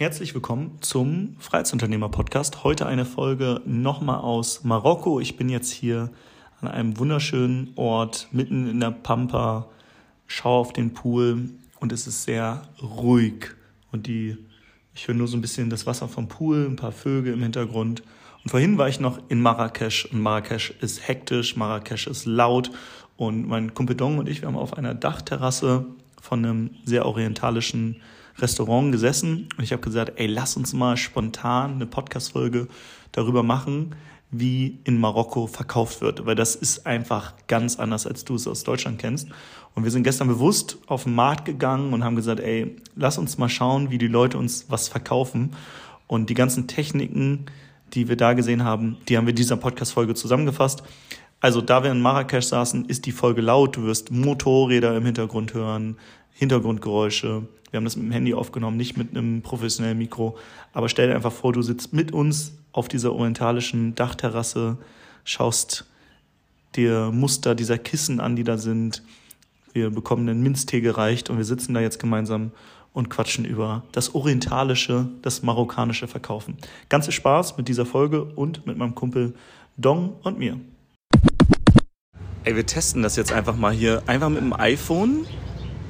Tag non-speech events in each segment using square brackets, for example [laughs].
Herzlich willkommen zum Freiheitsunternehmer-Podcast. Heute eine Folge nochmal aus Marokko. Ich bin jetzt hier an einem wunderschönen Ort mitten in der Pampa, schaue auf den Pool und es ist sehr ruhig. Und die, ich höre nur so ein bisschen das Wasser vom Pool, ein paar Vögel im Hintergrund. Und vorhin war ich noch in Marrakesch und Marrakesch ist hektisch, Marrakesch ist laut und mein Kumpel Dong und ich, wir haben auf einer Dachterrasse von einem sehr orientalischen Restaurant gesessen und ich habe gesagt, ey, lass uns mal spontan eine Podcast-Folge darüber machen, wie in Marokko verkauft wird, weil das ist einfach ganz anders, als du es aus Deutschland kennst. Und wir sind gestern bewusst auf den Markt gegangen und haben gesagt, ey, lass uns mal schauen, wie die Leute uns was verkaufen. Und die ganzen Techniken, die wir da gesehen haben, die haben wir in dieser Podcast-Folge zusammengefasst. Also da wir in Marrakesch saßen, ist die Folge laut. Du wirst Motorräder im Hintergrund hören, Hintergrundgeräusche. Wir haben das mit dem Handy aufgenommen, nicht mit einem professionellen Mikro. Aber stell dir einfach vor, du sitzt mit uns auf dieser orientalischen Dachterrasse, schaust dir Muster dieser Kissen an, die da sind. Wir bekommen einen Minztee gereicht und wir sitzen da jetzt gemeinsam und quatschen über das orientalische, das marokkanische Verkaufen. Ganz viel Spaß mit dieser Folge und mit meinem Kumpel Dong und mir. Ey, wir testen das jetzt einfach mal hier, einfach mit dem iPhone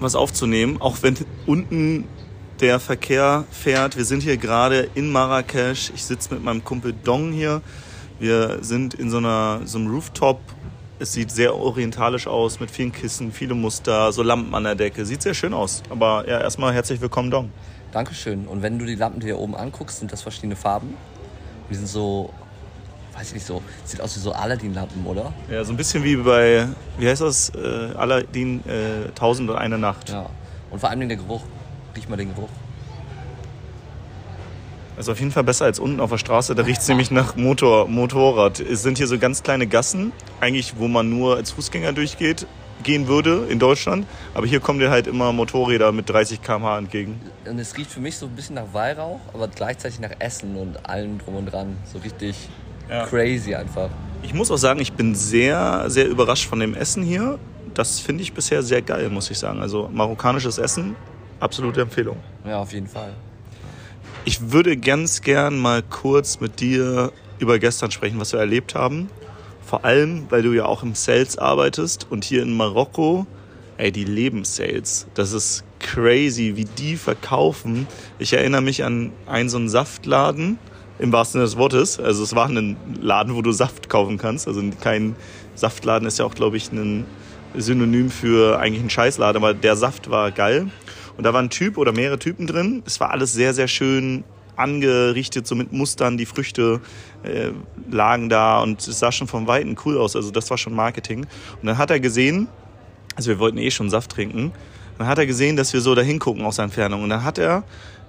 was aufzunehmen, auch wenn unten der Verkehr fährt. Wir sind hier gerade in Marrakesch. Ich sitze mit meinem Kumpel Dong hier. Wir sind in so, einer, so einem Rooftop. Es sieht sehr orientalisch aus mit vielen Kissen, viele Muster, so Lampen an der Decke. Sieht sehr schön aus. Aber ja, erstmal herzlich willkommen, Dong. Dankeschön. Und wenn du die Lampen hier oben anguckst, sind das verschiedene Farben. Die sind so weiß ich nicht so, sieht aus wie so Aladdin-Lampen, oder? Ja, so ein bisschen wie bei, wie heißt das, äh, Aladdin äh, Tausend und eine Nacht. Ja, und vor allem der Geruch. Riech mal den Geruch. Also auf jeden Fall besser als unten auf der Straße, da riecht es nämlich nach Motor, Motorrad. Es sind hier so ganz kleine Gassen, eigentlich wo man nur als Fußgänger durchgeht, gehen würde in Deutschland. Aber hier kommen dir halt immer Motorräder mit 30 km/h entgegen. Und es riecht für mich so ein bisschen nach Weihrauch, aber gleichzeitig nach Essen und allem drum und dran. So richtig ja. crazy einfach. Ich muss auch sagen, ich bin sehr, sehr überrascht von dem Essen hier. Das finde ich bisher sehr geil, muss ich sagen. Also marokkanisches Essen, absolute Empfehlung. Ja, auf jeden Fall. Ich würde ganz gern mal kurz mit dir über gestern sprechen, was wir erlebt haben. Vor allem, weil du ja auch im Sales arbeitest und hier in Marokko, ey, die leben Sales. Das ist crazy, wie die verkaufen. Ich erinnere mich an einen so einen Saftladen im wahrsten Sinne des Wortes. Also es war ein Laden, wo du Saft kaufen kannst. Also kein Saftladen ist ja auch, glaube ich, ein Synonym für eigentlich ein Scheißladen, aber der Saft war geil. Und da war ein Typ oder mehrere Typen drin. Es war alles sehr, sehr schön angerichtet, so mit Mustern. Die Früchte äh, lagen da und es sah schon von Weitem cool aus. Also das war schon Marketing. Und dann hat er gesehen, also wir wollten eh schon Saft trinken, dann hat er gesehen, dass wir so da hingucken aus der Entfernung. Und dann hat er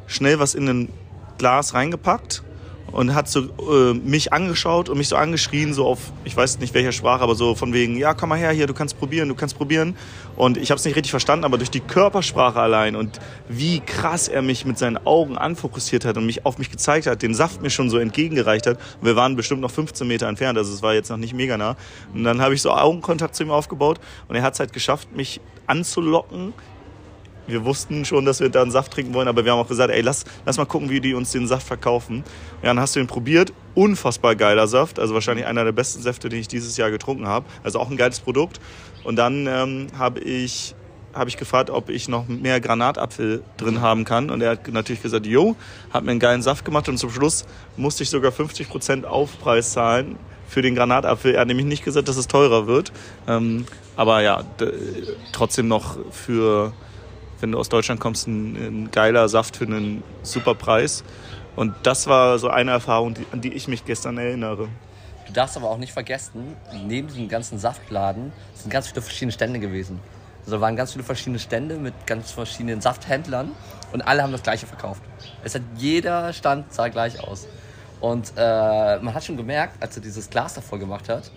schnell was in ein Glas reingepackt und hat so äh, mich angeschaut und mich so angeschrien, so auf, ich weiß nicht welcher Sprache, aber so von wegen, ja, komm mal her hier, du kannst probieren, du kannst probieren. Und ich habe es nicht richtig verstanden, aber durch die Körpersprache allein und wie krass er mich mit seinen Augen anfokussiert hat und mich auf mich gezeigt hat, den Saft mir schon so entgegengereicht hat. Und wir waren bestimmt noch 15 Meter entfernt, also es war jetzt noch nicht mega nah. Und dann habe ich so Augenkontakt zu ihm aufgebaut und er hat es halt geschafft, mich anzulocken, wir wussten schon, dass wir da einen Saft trinken wollen, aber wir haben auch gesagt, ey, lass, lass mal gucken, wie die uns den Saft verkaufen. Ja, dann hast du ihn probiert. Unfassbar geiler Saft, also wahrscheinlich einer der besten Säfte, den ich dieses Jahr getrunken habe. Also auch ein geiles Produkt. Und dann ähm, habe ich habe ich gefragt, ob ich noch mehr Granatapfel drin haben kann. Und er hat natürlich gesagt, jo, hat mir einen geilen Saft gemacht. Und zum Schluss musste ich sogar 50% Aufpreis zahlen für den Granatapfel. Er hat nämlich nicht gesagt, dass es teurer wird. Ähm, aber ja, trotzdem noch für wenn du aus Deutschland kommst, ein, ein geiler Saft für einen super Preis. Und das war so eine Erfahrung, die, an die ich mich gestern erinnere. Du darfst aber auch nicht vergessen, neben diesem ganzen Saftladen sind ganz viele verschiedene Stände gewesen. Also da waren ganz viele verschiedene Stände mit ganz verschiedenen Safthändlern und alle haben das gleiche verkauft. Es hat jeder Stand sah gleich aus. Und äh, man hat schon gemerkt, als er dieses Glas davor gemacht hat,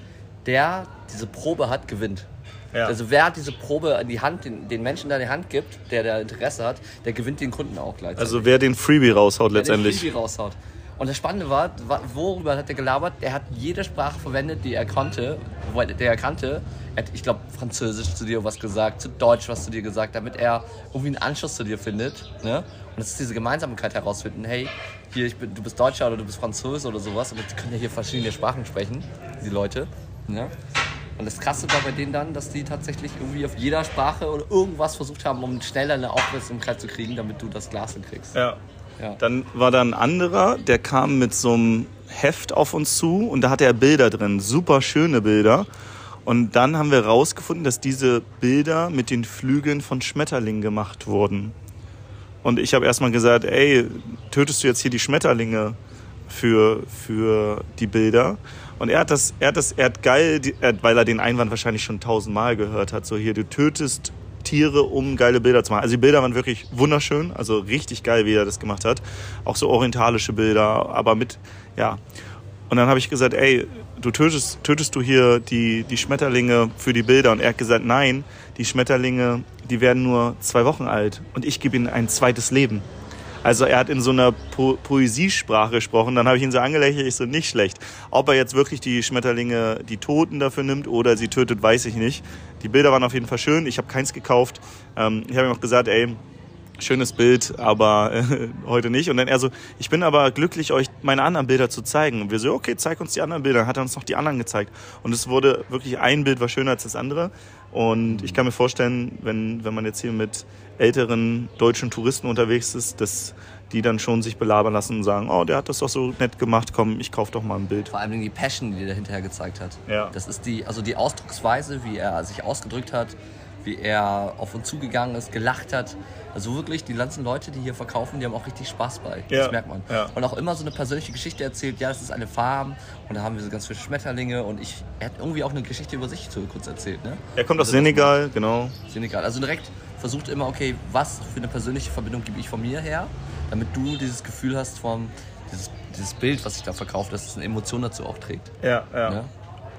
der diese Probe hat, gewinnt. Ja. Also wer diese Probe in die Hand, den, den Menschen da in die Hand gibt, der da Interesse hat, der gewinnt den Kunden auch gleich. Also wer den Freebie raushaut wer letztendlich. Den Freebie raushaut. Und das Spannende war, wa- worüber hat er gelabert? Er hat jede Sprache verwendet, die er konnte, er- der er kannte. Er hat, ich glaube, Französisch zu dir was gesagt, zu Deutsch was zu dir gesagt, damit er irgendwie einen Anschluss zu dir findet. Ne? Und das ist diese Gemeinsamkeit herausfinden. Hey, hier, ich bin, du bist Deutscher oder du bist Französ oder sowas. Und die können ja hier verschiedene Sprachen sprechen, die Leute. Ne? Und das Krasse war bei denen dann, dass die tatsächlich irgendwie auf jeder Sprache oder irgendwas versucht haben, um schneller eine Aufmerksamkeit zu kriegen, damit du das Glas hinkriegst. Ja. Ja. Dann war da ein anderer, der kam mit so einem Heft auf uns zu und da hatte er Bilder drin, super schöne Bilder. Und dann haben wir rausgefunden, dass diese Bilder mit den Flügeln von Schmetterlingen gemacht wurden. Und ich habe erstmal gesagt, ey, tötest du jetzt hier die Schmetterlinge für, für die Bilder? Und er hat das, er hat das, er hat geil, weil er den Einwand wahrscheinlich schon tausendmal gehört hat, so hier, du tötest Tiere, um geile Bilder zu machen. Also die Bilder waren wirklich wunderschön, also richtig geil, wie er das gemacht hat. Auch so orientalische Bilder, aber mit, ja. Und dann habe ich gesagt, ey, du tötest, tötest du hier die, die Schmetterlinge für die Bilder? Und er hat gesagt, nein, die Schmetterlinge, die werden nur zwei Wochen alt und ich gebe ihnen ein zweites Leben. Also er hat in so einer po Poesiesprache gesprochen. Dann habe ich ihn so angelächelt, ich so, nicht schlecht. Ob er jetzt wirklich die Schmetterlinge, die Toten dafür nimmt oder sie tötet, weiß ich nicht. Die Bilder waren auf jeden Fall schön. Ich habe keins gekauft. Ähm, ich habe ihm auch gesagt, ey, schönes Bild, aber äh, heute nicht. Und dann er so, ich bin aber glücklich, euch meine anderen Bilder zu zeigen. Und wir so, okay, zeig uns die anderen Bilder. Dann hat er uns noch die anderen gezeigt. Und es wurde wirklich, ein Bild war schöner als das andere. Und ich kann mir vorstellen, wenn, wenn man jetzt hier mit älteren deutschen Touristen unterwegs ist, dass die dann schon sich belabern lassen und sagen, oh, der hat das doch so nett gemacht, komm, ich kauf doch mal ein Bild. Vor allem die Passion, die er hinterher gezeigt hat. Ja. Das ist die, also die Ausdrucksweise, wie er sich ausgedrückt hat, wie er auf uns zugegangen ist, gelacht hat. Also wirklich, die ganzen Leute, die hier verkaufen, die haben auch richtig Spaß bei. Ja. Das merkt man. Ja. Und auch immer so eine persönliche Geschichte erzählt. Ja, das ist eine Farm und da haben wir so ganz viele Schmetterlinge und ich, er hat irgendwie auch eine Geschichte über sich so kurz erzählt. Ne? Er kommt aus Also Senegal, genau. Senegal. Also direkt versucht immer, okay, was für eine persönliche Verbindung gebe ich von mir her, damit du dieses Gefühl hast von dieses, dieses Bild, was ich da verkaufe, dass es eine Emotion dazu auch trägt. Ja, ja. Ne?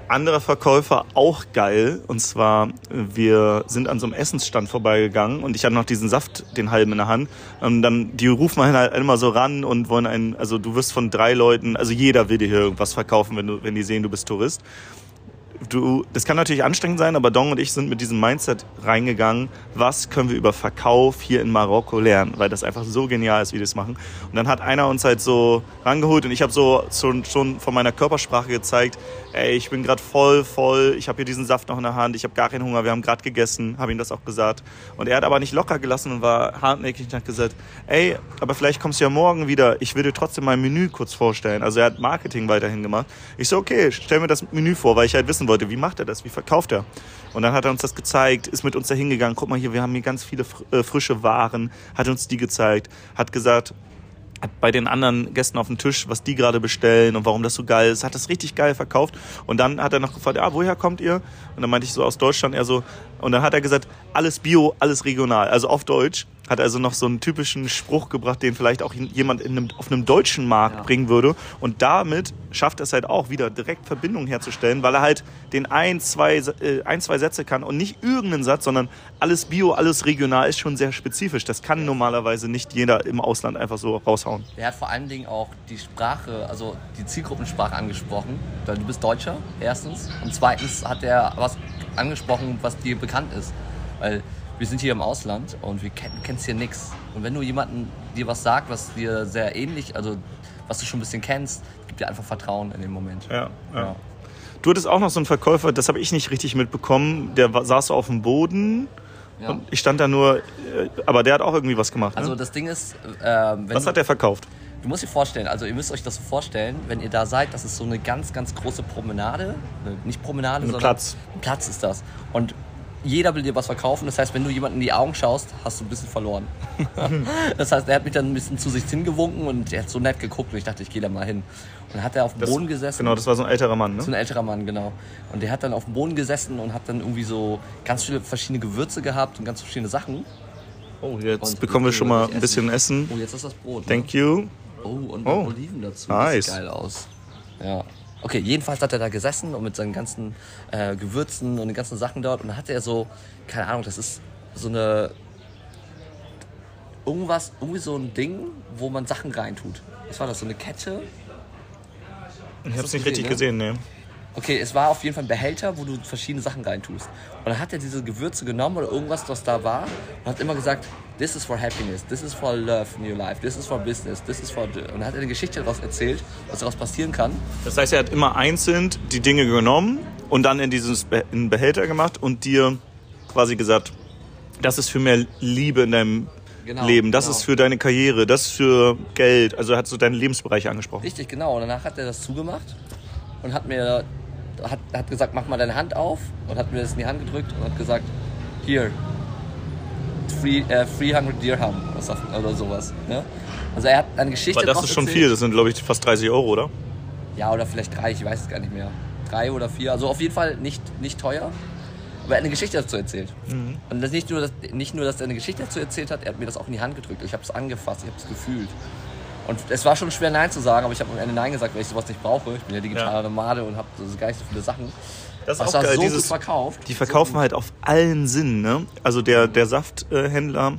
Anderer Verkäufer, auch geil. Und zwar, wir sind an so einem Essensstand vorbeigegangen und ich hatte noch diesen Saft, den halben in der Hand. Und dann, die rufen halt immer so ran und wollen einen, also du wirst von drei Leuten, also jeder will dir hier irgendwas verkaufen, wenn, du, wenn die sehen, du bist Tourist. Du, das kann natürlich anstrengend sein, aber Dong und ich sind mit diesem Mindset reingegangen, was können wir über Verkauf hier in Marokko lernen, weil das einfach so genial ist, wie die das machen. Und dann hat einer uns halt so rangeholt und ich habe so schon, schon von meiner Körpersprache gezeigt, ey, ich bin gerade voll, voll, ich habe hier diesen Saft noch in der Hand, ich habe gar keinen Hunger, wir haben gerade gegessen, habe ihm das auch gesagt. Und er hat aber nicht locker gelassen und war hartnäckig und hat gesagt, ey, aber vielleicht kommst du ja morgen wieder, ich will dir trotzdem mein Menü kurz vorstellen. Also er hat Marketing weiterhin gemacht. Ich so, okay, stell mir das Menü vor, weil ich halt wissen wollte, wie macht er das, wie verkauft er. Und dann hat er uns das gezeigt, ist mit uns da hingegangen, guck mal hier, wir haben hier ganz viele äh, frische Waren, hat uns die gezeigt, hat gesagt, hat bei den anderen Gästen auf dem Tisch, was die gerade bestellen und warum das so geil ist, hat das richtig geil verkauft. Und dann hat er noch gefragt, ah, woher kommt ihr? Und dann meinte ich so aus Deutschland, er so, und dann hat er gesagt, alles Bio, alles regional, also auf Deutsch. Hat also noch so einen typischen Spruch gebracht, den vielleicht auch jemand in einem, auf einem deutschen Markt Ja. bringen würde. Und damit schafft er es halt auch wieder direkt Verbindungen herzustellen, weil er halt den ein, zwei, äh, ein, zwei Sätze kann und nicht irgendeinen Satz, sondern alles Bio, alles regional ist schon sehr spezifisch. Das kann normalerweise nicht jeder im Ausland einfach so raushauen. Er hat vor allen Dingen auch die Sprache, also die Zielgruppensprache angesprochen. Weil du bist Deutscher, erstens. Und zweitens hat er was angesprochen, was dir bekannt ist. Weil wir sind hier im Ausland und wir kennen kennst hier nichts. Und wenn du jemanden dir was sagt, was dir sehr ähnlich, also was du schon ein bisschen kennst, gibt dir einfach Vertrauen in dem Moment. Ja, ja. Du hattest auch noch so einen Verkäufer, das habe ich nicht richtig mitbekommen. Der saß so auf dem Boden Ja. und ich stand da nur, äh, aber der hat auch irgendwie was gemacht. Also Ne? das Ding ist, wenn Was du- hat der verkauft? Du musst dir vorstellen, also ihr müsst euch das so vorstellen, wenn ihr da seid, das ist so eine ganz, ganz große Promenade. Ne, Nicht Promenade, Ein sondern Platz. Ein Platz ist das. Und jeder will dir was verkaufen. Das heißt, wenn du jemanden in die Augen schaust, hast du ein bisschen verloren. [laughs] das heißt, er hat mich dann ein bisschen zu sich hingewunken und er hat so nett geguckt und ich dachte, ich gehe da mal hin. Und dann hat er auf dem Das- Boden gesessen. Genau, das war so ein älterer Mann, So ne? ein älterer Mann, genau. Und der hat dann auf dem Boden gesessen und hat dann irgendwie so ganz viele verschiedene Gewürze gehabt und ganz verschiedene Sachen. Oh, jetzt Und bekommen wir schon mal ein bisschen Essen. Oh, jetzt ist das Brot. Ne? Thank you. Oh, und Oh. Oliven dazu. Nice. Das sieht geil aus. Ja. Okay, jedenfalls hat er da gesessen und mit seinen ganzen äh, Gewürzen und den ganzen Sachen dort. Und dann hatte er so, keine Ahnung, das ist so eine. irgendwas, irgendwie so ein Ding, wo man Sachen reintut. Was war das? So eine Kette? Ich hab's nicht gesehen, richtig ne? gesehen, ne. Okay, es war auf jeden Fall ein Behälter, wo du verschiedene Sachen reintust. Und dann hat er diese Gewürze genommen oder irgendwas, was da war, und hat immer gesagt, this is for happiness, this is for love in your life, this is for business, this is for... Und dann hat er eine Geschichte daraus erzählt, was daraus passieren kann. Das heißt, er hat immer einzeln die Dinge genommen und dann in einen Behälter gemacht und dir quasi gesagt, das ist für mehr Liebe in deinem Genau, Leben, das genau. ist für deine Karriere, das ist für Geld. Also er hat so deine Lebensbereiche angesprochen. Richtig, genau. Und danach hat er das zugemacht und hat mir hat, hat gesagt, mach mal deine Hand auf und hat mir das in die Hand gedrückt und hat gesagt, hier, free, äh, 300 Dirham oder so- oder sowas. Ne? Also er hat eine Geschichte Aber das ist schon erzählt. viel, das sind glaube ich fast 30 Euro, oder? Ja, oder vielleicht drei, ich weiß es gar nicht mehr. Drei oder vier, also auf jeden Fall nicht, nicht teuer. Aber er hat eine Geschichte dazu erzählt. Mhm. Und das nicht, nur, dass, nicht nur, dass er eine Geschichte dazu erzählt hat, er hat mir das auch in die Hand gedrückt. Ich habe es angefasst, ich habe es gefühlt. Und es war schon schwer Nein zu sagen, aber ich habe am Ende Nein gesagt, weil ich sowas nicht brauche. Ich bin ja digitaler Ja. Nomade und habe so gar nicht so viele Sachen. Das Aber es war so gut verkauft. Die verkaufen halt auf allen Sinnen, ne? Also der, der Safthändler,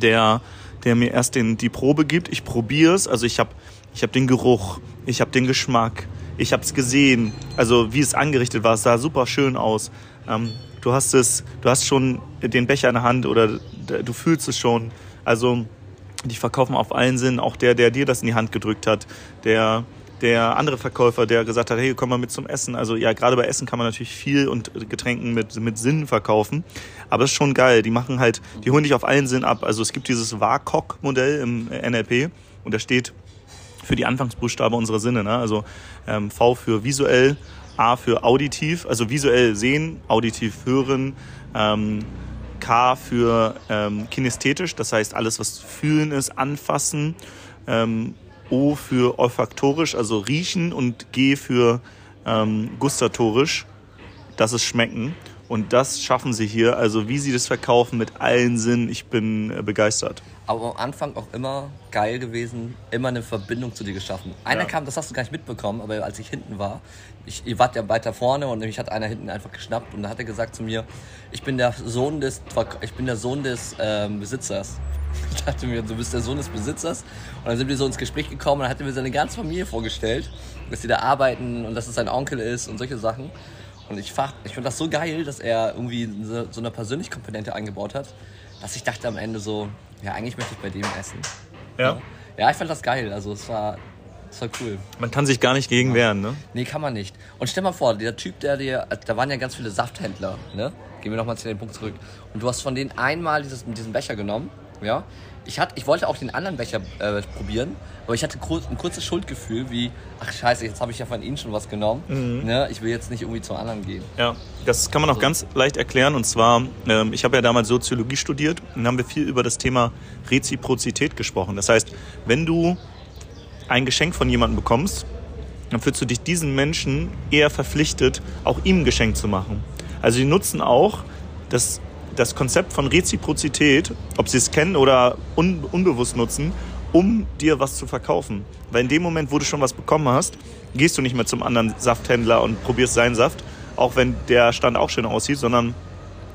der, der mir erst den, die Probe gibt, ich probiere es, also ich habe ich hab den Geruch, ich habe den Geschmack, ich habe es gesehen, also wie es angerichtet war, es sah super schön aus. Ähm, du hast es, du hast schon den Becher in der Hand oder du fühlst es schon. Also die verkaufen auf allen Sinnen, auch der, der dir das in die Hand gedrückt hat, der, der andere Verkäufer, der gesagt hat, hey, komm mal mit zum Essen. Also ja, gerade bei Essen kann man natürlich viel und Getränken mit, mit Sinn verkaufen. Aber das ist schon geil. Die machen halt, die holen dich auf allen Sinn ab. Also es gibt dieses WAKOK-Modell im NLP und da steht für die Anfangsbuchstabe unserer Sinne. Ne? Also ähm, V für visuell, A für auditiv, also visuell sehen, auditiv hören, ähm, K für ähm, kinästhetisch, das heißt alles, was fühlen ist, anfassen, ähm, O für olfaktorisch, also riechen und G für ähm, gustatorisch, das ist schmecken. Und das schaffen sie hier. Also wie sie das verkaufen mit allen Sinnen, ich bin äh, begeistert. Aber am Anfang auch immer geil gewesen, immer eine Verbindung zu dir geschaffen. Einer Ja. kam, das hast du gar nicht mitbekommen, aber als ich hinten war, ich, ihr wart ja weiter vorne und mich hat einer hinten einfach geschnappt und da hat er gesagt zu mir, ich bin der Sohn des, ich bin der Sohn des ähm, Besitzers. [laughs] Ich dachte mir, du bist der Sohn des Besitzers. Und dann sind wir so ins Gespräch gekommen und dann hat er mir seine ganze Familie vorgestellt, dass die da arbeiten und dass es sein Onkel ist und solche Sachen. Und ich, fach- ich finde das so geil, dass er irgendwie so, so eine persönliche Komponente eingebaut hat, dass ich dachte am Ende so, ja, eigentlich möchte ich bei dem essen. Ja. Ja, ich fand das geil. Also es war, es war cool. Man kann sich gar nicht gegen wehren, ne? Nee, kann man nicht. Und stell mal vor, der Typ, der dir, da waren ja ganz viele Safthändler, ne? Gehen wir nochmal zu dem Punkt zurück. Und du hast von denen einmal dieses, diesen Becher genommen, ja? Ich, hatte, ich wollte auch den anderen Becher äh, probieren, aber ich hatte kurz, ein kurzes Schuldgefühl, wie, ach scheiße, jetzt habe ich ja von ihnen schon was genommen. Ne? Ich will jetzt nicht irgendwie zum anderen gehen. Ja, das kann man auch ganz leicht erklären. Und zwar, ähm, ich habe ja damals Soziologie studiert und haben wir viel über das Thema Reziprozität gesprochen. Das heißt, wenn du ein Geschenk von jemandem bekommst, dann fühlst du dich diesen Menschen eher verpflichtet, auch ihm ein Geschenk zu machen. Also die nutzen auch das, das Konzept von Reziprozität, ob sie es kennen oder un, unbewusst nutzen, um dir was zu verkaufen. Weil in dem Moment, wo du schon was bekommen hast, gehst du nicht mehr zum anderen Safthändler und probierst seinen Saft, auch wenn der Stand auch schön aussieht, sondern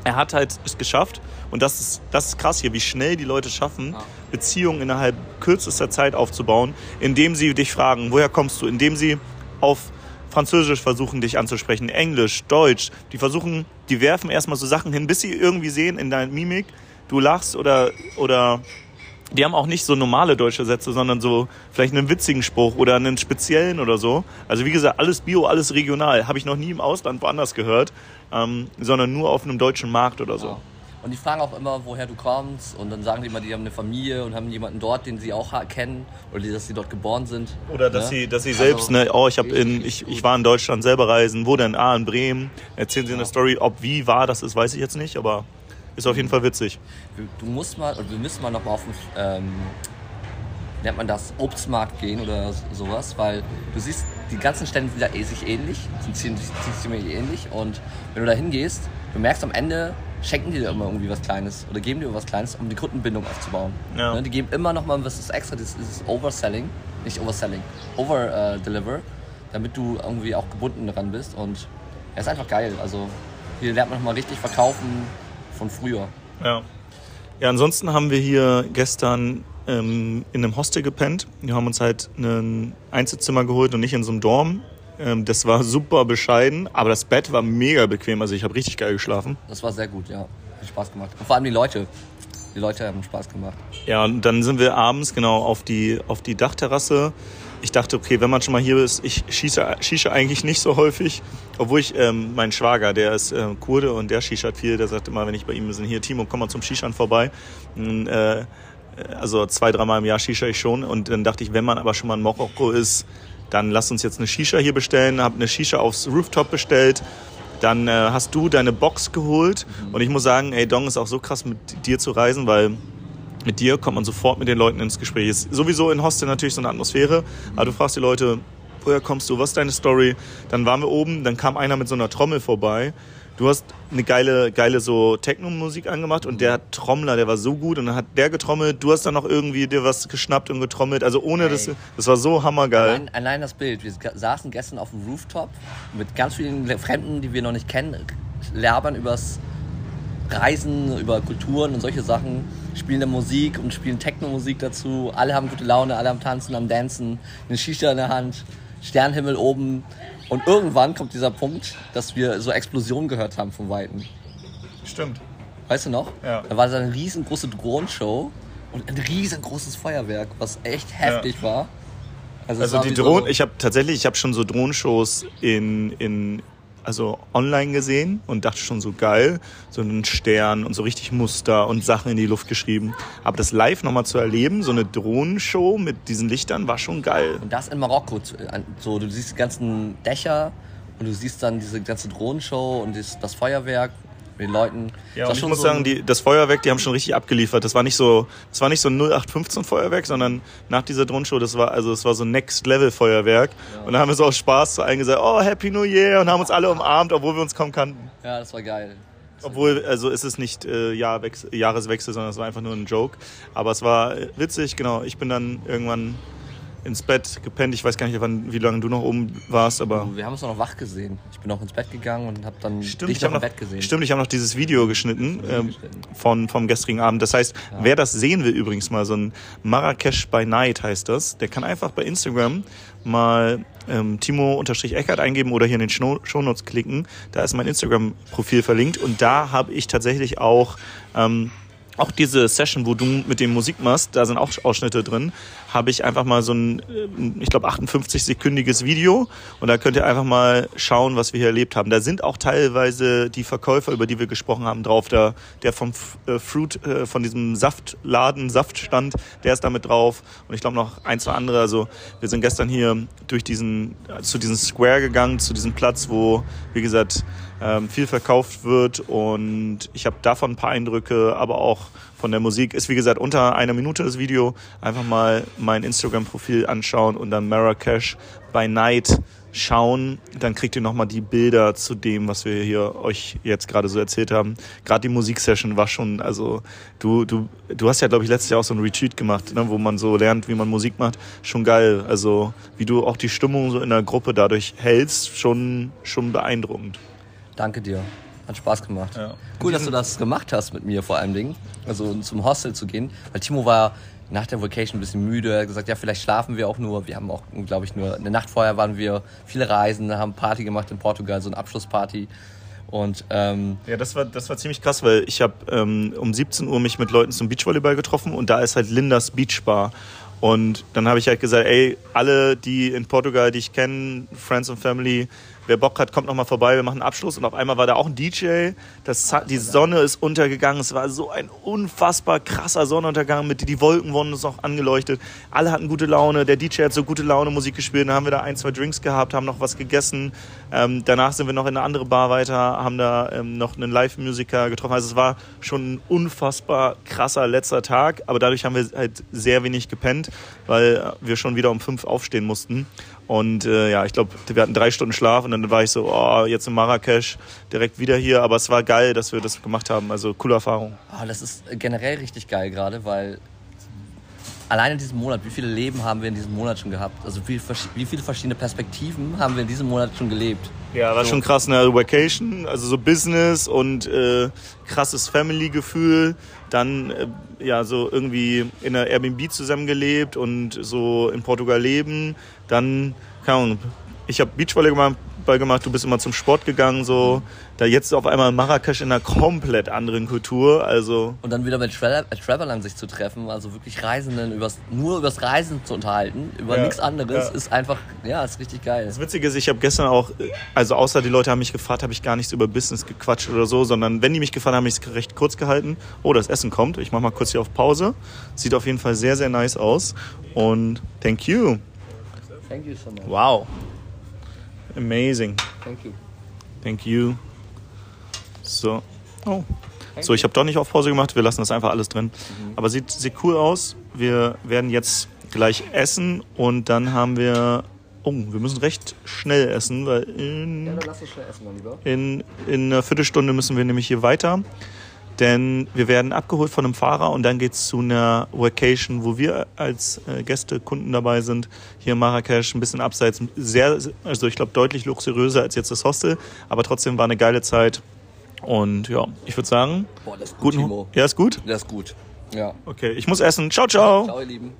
er hat halt es geschafft und das ist, das ist krass hier, wie schnell die Leute schaffen. Beziehungen innerhalb kürzester Zeit aufzubauen, indem sie dich fragen, woher kommst du, indem sie auf Französisch versuchen, dich anzusprechen, Englisch, Deutsch, die versuchen, die werfen erstmal so Sachen hin, bis sie irgendwie sehen in deiner Mimik, du lachst oder, oder die haben auch nicht so normale deutsche Sätze, sondern so vielleicht einen witzigen Spruch oder einen speziellen oder so. Also wie gesagt, alles Bio, alles regional. Habe ich noch nie im Ausland woanders gehört, ähm, sondern nur auf einem deutschen Markt oder so. Und die fragen auch immer, woher du kommst. Und dann sagen die immer, die haben eine Familie und haben jemanden dort, den sie auch kennen. Oder dass sie dort geboren sind. Oder dass Ne? sie, dass sie Also, selbst, ne, oh, ich richtig, in, ich, ich war in Deutschland selber reisen, wo denn? Ah, in Bremen. Erzählen sie eine Ja. Story, ob wie war das ist, weiß ich jetzt nicht, aber ist auf jeden Fall witzig. Wir- Du musst mal, oder wir müssen mal noch mal auf den, ähm, nennt man das, Obstmarkt gehen oder sowas, weil du siehst, die ganzen Stände sind ja eh sich ähnlich, sind ziemlich, ziemlich ähnlich und wenn du da hingehst, du merkst am Ende, schenken die dir immer irgendwie was Kleines oder geben dir was Kleines, um die Kundenbindung aufzubauen. Ja. Ne, Die geben immer noch mal was ist extra, das ist Overselling, nicht Overselling, Over-Deliver, damit du irgendwie auch gebunden dran bist und es ist einfach geil, also hier lernt man noch mal richtig verkaufen von früher. Ja. Ja, ansonsten haben wir hier gestern ähm, in einem Hostel gepennt. Wir haben uns halt ein Einzelzimmer geholt und nicht in so einem Dorm. Ähm, das war super bescheiden, aber das Bett war mega bequem. Also ich habe richtig geil geschlafen. Das war sehr gut, ja. Hat Spaß gemacht. Und vor allem die Leute. Die Leute haben Spaß gemacht. Ja, und dann sind wir abends genau auf die, auf die Dachterrasse. Ich dachte, okay, wenn man schon mal hier ist, ich schieße, schieße eigentlich nicht so häufig. Obwohl ich, ähm, mein Schwager, der ist äh, Kurde und der schischert viel, der sagt immer, wenn ich bei ihm bin, hier, Timo, komm mal zum Shishan vorbei. Und, äh, also zwei, dreimal im Jahr shisha ich schon. Und dann dachte ich, wenn man aber schon mal in Marokko ist, dann lass uns jetzt eine Shisha hier bestellen. Hab eine Shisha aufs Rooftop bestellt. Dann äh, hast du deine Box geholt. Und ich muss sagen, ey, Dong ist auch so krass mit dir zu reisen, weil mit dir kommt man sofort mit den Leuten ins Gespräch. Ist sowieso in Hostel natürlich so eine Atmosphäre. Aber du fragst die Leute, woher kommst du, was ist deine Story? Dann waren wir oben, dann kam einer mit so einer Trommel vorbei. Du hast eine geile, geile so Techno-Musik angemacht und der Trommler, der war so gut und dann hat der getrommelt, du hast dann noch irgendwie dir was geschnappt und getrommelt, also ohne Ey. das, das war so hammergeil. Allein, allein das Bild. Wir saßen gestern auf dem Rooftop mit ganz vielen Fremden, die wir noch nicht kennen, labern übers Reisen, über Kulturen und solche Sachen, spielen dann Musik und spielen Techno-Musik dazu. Alle haben gute Laune, alle am Tanzen, am Dancen, eine Shisha in der Hand, Sternhimmel oben. Und irgendwann kommt dieser Punkt, dass wir so Explosionen gehört haben von Weitem. Stimmt. Weißt du noch? Ja. Da war so eine riesengroße Drohnenshow und ein riesengroßes Feuerwerk, was echt heftig war. es Also war die wie so- Drohnen, ich habe tatsächlich, ich habe schon so Drohnenshows in, in, also online gesehen und dachte schon so geil, so einen Stern und so richtig Muster und Sachen in die Luft geschrieben. Aber das live nochmal zu erleben, so eine Drohnenshow mit diesen Lichtern, war schon geil. Und das in Marokko. So, du siehst die ganzen Dächer und du siehst dann diese ganze Drohnenshow und das Feuerwerk mit den Leuten. Ja, Das ich muss so sagen, die, das Feuerwerk, die haben schon richtig abgeliefert. Das war nicht so, das war nicht so ein 0815 Feuerwerk, sondern nach dieser Drohnenshow, das war, also es war so ein Next Level Feuerwerk. Und da haben wir so aus Spaß zu allen gesagt, oh, Happy New Year und haben uns alle umarmt, obwohl wir uns kaum kannten. Ja, das war geil. Obwohl, also ist es nicht äh, Jahrwechsel, Jahreswechsel, sondern es war einfach nur ein Joke. Aber es war äh, witzig, genau. Ich bin dann irgendwann ins Bett gepennt. Ich weiß gar nicht, wann, wie lange du noch oben warst, aber. Wir haben uns noch wach gesehen. Ich bin auch ins Bett gegangen und habe dann Stimmt, dich ich noch habe im noch, Bett gesehen. stimmt, ich habe noch dieses Video geschnitten, ähm, geschnitten. von, vom gestrigen Abend. Das heißt, wer das sehen will übrigens mal, so ein Marrakesch by Night heißt das, der kann einfach bei Instagram mal ähm, Timo-Eckert eingeben oder hier in den Show- Shownotes klicken. Da ist mein Instagram-Profil verlinkt und da habe ich tatsächlich auch ähm, auch diese Session, wo du mit dem Musik machst, da sind auch Ausschnitte drin, habe ich einfach mal so ein, äh, ich glaube, 58-sekündiges Video und da könnt ihr einfach mal schauen, was wir hier erlebt haben. Da sind auch teilweise die Verkäufer, über die wir gesprochen haben, drauf. Der, der vom äh, Fruit, äh, von diesem Saftladen, Saftstand, der ist damit drauf und ich glaube noch ein, zwei andere. Also wir sind gestern hier durch diesen, zu diesem Square gegangen, zu diesem Platz, wo, wie gesagt, ähm, viel verkauft wird und ich habe davon ein paar Eindrücke, aber auch von der Musik. Ist wie gesagt unter einer Minute das Video. Einfach mal mein Instagram-Profil anschauen und dann Marrakesh by Night schauen. Dann kriegt ihr nochmal die Bilder zu dem, was wir hier euch jetzt gerade so erzählt haben. Gerade die Musiksession war schon, also du, du, du hast ja, glaube ich, letztes Jahr auch so ein Retreat gemacht, ne, wo man so lernt, wie man Musik macht. Schon geil. Also wie du auch die Stimmung so in der Gruppe dadurch hältst, schon, schon beeindruckend. Danke dir. Hat Spaß gemacht. Ja. Cool, dass du das gemacht hast mit mir vor allem Dingen. Also zum Hostel zu gehen. Weil Timo war nach der Vacation ein bisschen müde. Er hat gesagt, ja, vielleicht schlafen wir auch nur. Wir haben auch, glaube ich, nur eine Nacht vorher waren wir viele Reisen, haben Party gemacht in Portugal, so eine Abschlussparty. Und ähm, Ja, das war, das war ziemlich krass, weil ich habe ähm, um 17 Uhr mich mit Leuten zum Beachvolleyball getroffen und da ist halt Lindas Beach Bar. Und dann habe ich halt gesagt, ey, alle, die in Portugal, die ich kenne, Friends und Family, wer Bock hat, kommt noch mal vorbei, wir machen einen Abschluss. Und auf einmal war da auch ein DJ, das, die Sonne ist untergegangen, es war so ein unfassbar krasser Sonnenuntergang, mit die Wolken wurden uns noch angeleuchtet. Alle hatten gute Laune, der DJ hat so gute Laune Musik gespielt, dann haben wir da ein, zwei Drinks gehabt, haben noch was gegessen. Ähm, danach sind wir noch in eine andere Bar weiter, haben da ähm, noch einen Live-Musiker getroffen. Also es war schon ein unfassbar krasser letzter Tag, aber dadurch haben wir halt sehr wenig gepennt, weil wir schon wieder um fünf aufstehen mussten. Und äh, ja, ich glaube, wir hatten drei Stunden Schlaf und dann war ich so, oh, jetzt in Marrakesch, direkt wieder hier. Aber es war geil, dass wir das gemacht haben. Also coole Erfahrung. ah, das ist generell richtig geil gerade, weil alleine in diesem Monat, wie viele Leben haben wir in diesem Monat schon gehabt? Also wie, wie viele verschiedene Perspektiven haben wir in diesem Monat schon gelebt? Ja, war So. schon krass, eine Vacation, also so Business und äh, krasses Family-Gefühl. Dann äh, ja so irgendwie in einer Airbnb zusammengelebt und so in Portugal leben. Dann, keine Ahnung, ich habe Beachvolley gemacht, Fußball gemacht, du bist immer zum Sport gegangen, so. Da jetzt auf einmal Marrakesch in einer komplett anderen Kultur, also. Und dann wieder mit Tra Travelern sich zu treffen, also wirklich Reisenden übers, nur übers Reisen zu unterhalten, über Ja, nichts anderes, ja. ist einfach, ja, ist richtig geil. Das Witzige ist, ich habe gestern auch, also außer die Leute haben mich gefragt, habe ich gar nichts über Business gequatscht oder so, sondern wenn die mich gefragt haben, habe ich es recht kurz gehalten. Oh, das Essen kommt. Ich mache mal kurz hier auf Pause. Sieht auf jeden Fall sehr, sehr nice aus. Und thank you. Thank you so much. Wow. Amazing. Thank you. Thank you. So. Oh. So, ich habe doch nicht auf Pause gemacht. Wir lassen das einfach alles drin. Aber sieht, sieht cool aus. Wir werden jetzt gleich essen und dann haben wir. Oh, wir müssen recht schnell essen, weil in, dann lass uns schnell essen, mein Lieber. in, in einer Viertelstunde müssen wir nämlich hier weiter. Denn wir werden abgeholt von einem Fahrer und dann geht's zu einer Vacation, wo wir als äh, Gäste, Kunden dabei sind. Hier in Marrakesch, ein bisschen abseits. Sehr, also ich glaube deutlich luxuriöser als jetzt das Hostel. Aber trotzdem war eine geile Zeit. Und ja, ich würde sagen, Boah, das ist gut, guten Timo. Ja, ist gut? Das ist gut. Ja. Okay, ich muss essen. Ciao, ciao. Ciao, ihr Lieben.